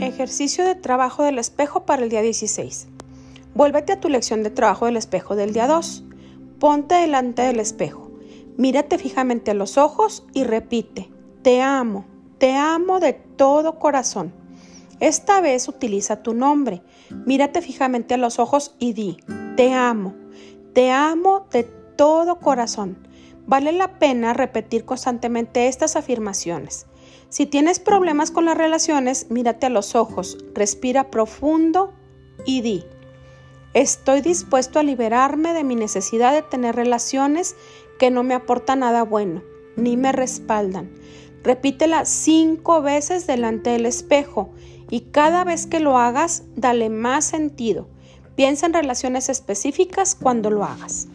Ejercicio de trabajo del espejo para el día 16. Vuélvete a tu lección de trabajo del espejo del día 2. Ponte delante del espejo. Mírate fijamente a los ojos y repite, te amo, te amo de todo corazón. Esta vez utiliza tu nombre. Mírate fijamente a los ojos y di, te amo, te amo de todo corazón. Vale la pena repetir constantemente estas afirmaciones. Si tienes problemas con las relaciones, mírate a los ojos, respira profundo y di, estoy dispuesto a liberarme de mi necesidad de tener relaciones que no me aportan nada bueno, ni me respaldan. Repítela cinco veces delante del espejo y cada vez que lo hagas, dale más sentido. Piensa en relaciones específicas cuando lo hagas.